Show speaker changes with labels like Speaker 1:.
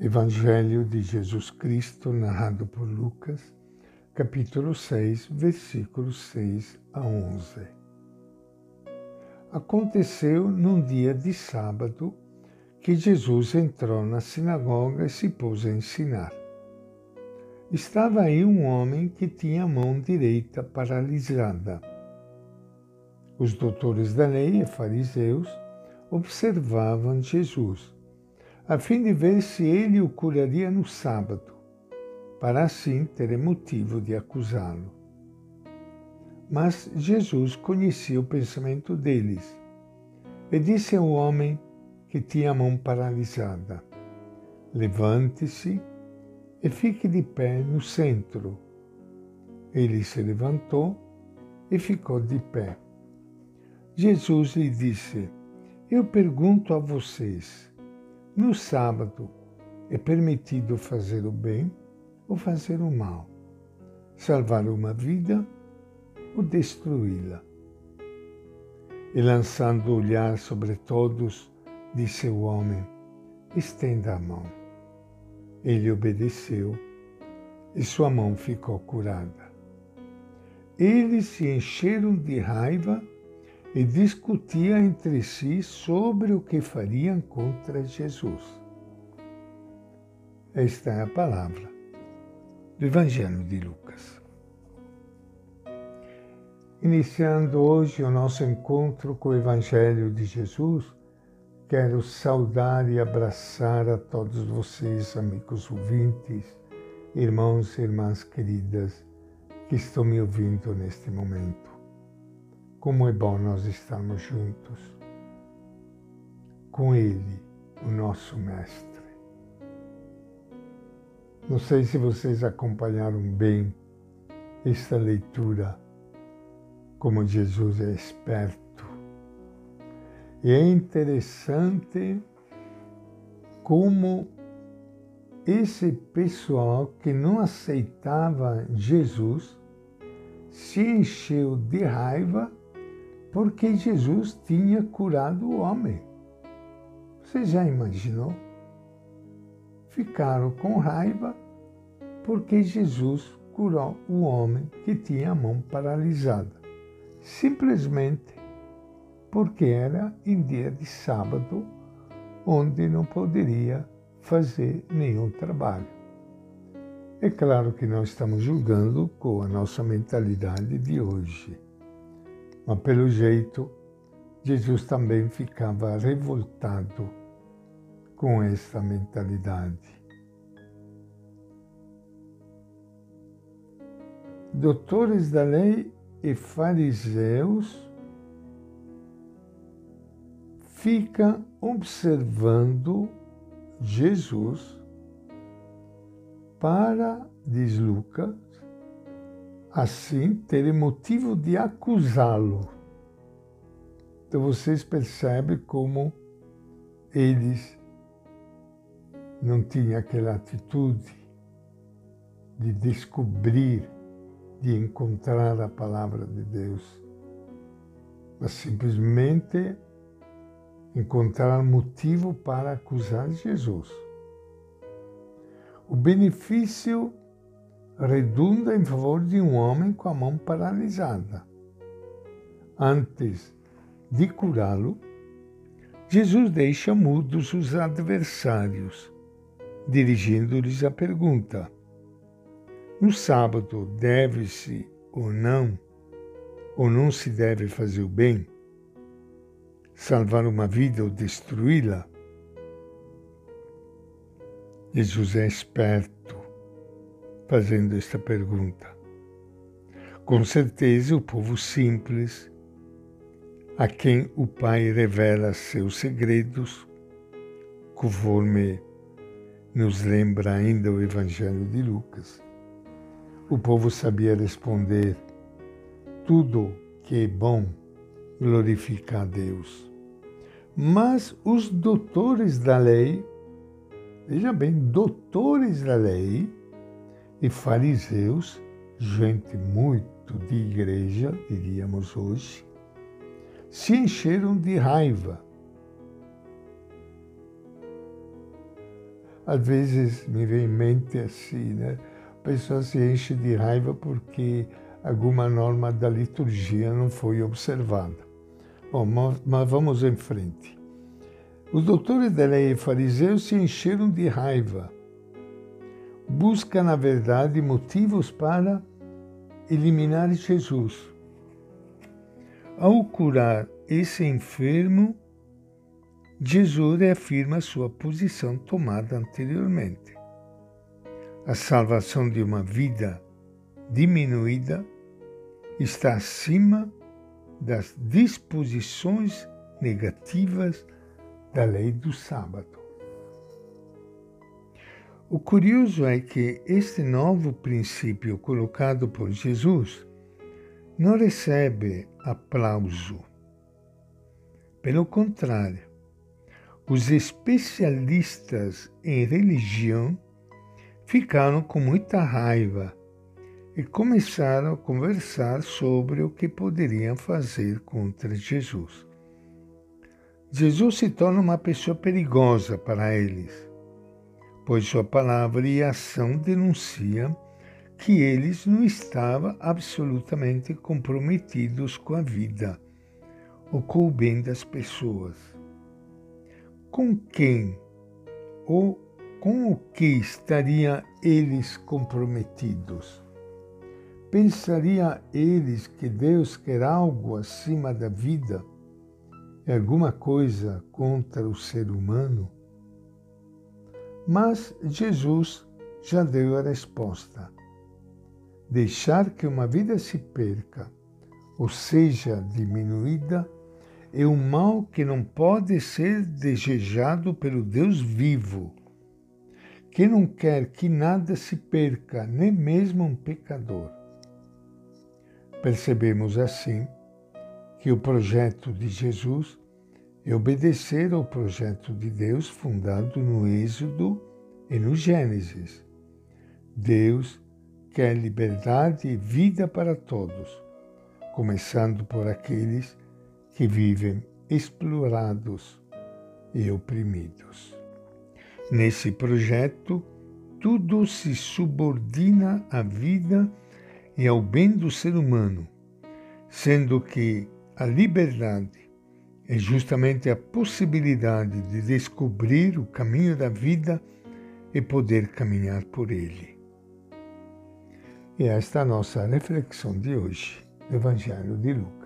Speaker 1: Evangelho de Jesus Cristo, narrado por Lucas, capítulo 6, versículos 6 a 11. Aconteceu num dia de sábado que Jesus entrou na sinagoga e se pôs a ensinar. Estava aí um homem que tinha a mão direita paralisada. Os doutores da lei e fariseus observavam Jesus a fim de ver se ele o curaria no sábado, para assim ter motivo de acusá-lo. Mas Jesus conhecia o pensamento deles e disse ao homem que tinha a mão paralisada: Levante-se e fique de pé no centro. Ele se levantou e ficou de pé. Jesus lhe disse: Eu pergunto a vocês, no sábado é permitido fazer o bem ou fazer o mal, salvar uma vida ou destruí-la. E lançando o olhar sobre todos, disse o homem: Estenda a mão. Ele obedeceu e sua mão ficou curada. Eles se encheram de raiva e discutia entre si sobre o que fariam contra Jesus. Esta é a palavra do Evangelho de Lucas. Iniciando hoje o nosso encontro com o Evangelho de Jesus, quero saudar e abraçar a todos vocês, amigos ouvintes, irmãos e irmãs queridas que estão me ouvindo neste momento. Como é bom nós estarmos juntos com Ele, o nosso Mestre. Não sei se vocês acompanharam bem esta leitura, como Jesus é esperto. E é interessante como esse pessoal que não aceitava Jesus se encheu de raiva porque Jesus tinha curado o homem. Você já imaginou? Ficaram com raiva porque Jesus curou o homem que tinha a mão paralisada. Simplesmente porque era em dia de sábado, onde não poderia fazer nenhum trabalho. É claro que nós estamos julgando com a nossa mentalidade de hoje. Mas pelo jeito, Jesus também ficava revoltado com essa mentalidade. Doutores da lei e fariseus ficam observando Jesus para, diz Lucas, assim terem motivo de acusá-lo. Então vocês percebem como eles não tinham aquela atitude de descobrir, de encontrar a palavra de Deus, mas simplesmente encontrar motivo para acusar Jesus. O benefício redunda em favor de um homem com a mão paralisada. Antes de curá-lo, Jesus deixa mudos os adversários, dirigindo-lhes a pergunta: No sábado deve-se ou não, ou não se deve fazer o bem? Salvar uma vida ou destruí-la? Jesus é esperto fazendo esta pergunta. Com certeza, o povo simples, a quem o Pai revela seus segredos, conforme nos lembra ainda o Evangelho de Lucas. O povo sabia responder: tudo que é bom glorifica a Deus. Mas os doutores da lei, veja bem, doutores da lei, e fariseus, gente muito de igreja, diríamos hoje, se encheram de raiva. às vezes me vem em mente assim, né? A pessoa se enche de raiva porque alguma norma da liturgia não foi observada. Bom, mas vamos em frente. Os doutores da lei e fariseus se encheram de raiva. Busca, na verdade, motivos para eliminar Jesus. Ao curar esse enfermo, Jesus reafirma sua posição tomada anteriormente. A salvação de uma vida diminuída está acima das disposições negativas da lei do sábado. O curioso é que este novo princípio colocado por Jesus não recebe aplauso. Pelo contrário, os especialistas em religião ficaram com muita raiva e começaram a conversar sobre o que poderiam fazer contra Jesus. Jesus se torna uma pessoa perigosa para eles, pois sua palavra e ação denunciam que eles não estavam absolutamente comprometidos com a vida ou com o bem das pessoas. Com quem ou com o que estariam eles comprometidos? Pensaria eles que Deus quer algo acima da vida e alguma coisa contra o ser humano? Mas Jesus já deu a resposta. Deixar que uma vida se perca, ou seja, diminuída, é um mal que não pode ser desejado pelo Deus vivo, que não quer que nada se perca, nem mesmo um pecador. Percebemos assim que o projeto de Jesus é obedecer ao projeto de Deus fundado no Êxodo e no Gênesis. Deus quer liberdade e vida para todos, começando por aqueles que vivem explorados e oprimidos. Nesse projeto, tudo se subordina à vida e ao bem do ser humano, sendo que a liberdade é justamente a possibilidade de descobrir o caminho da vida e poder caminhar por ele. E esta é a nossa reflexão de hoje, Evangelho de Lucas.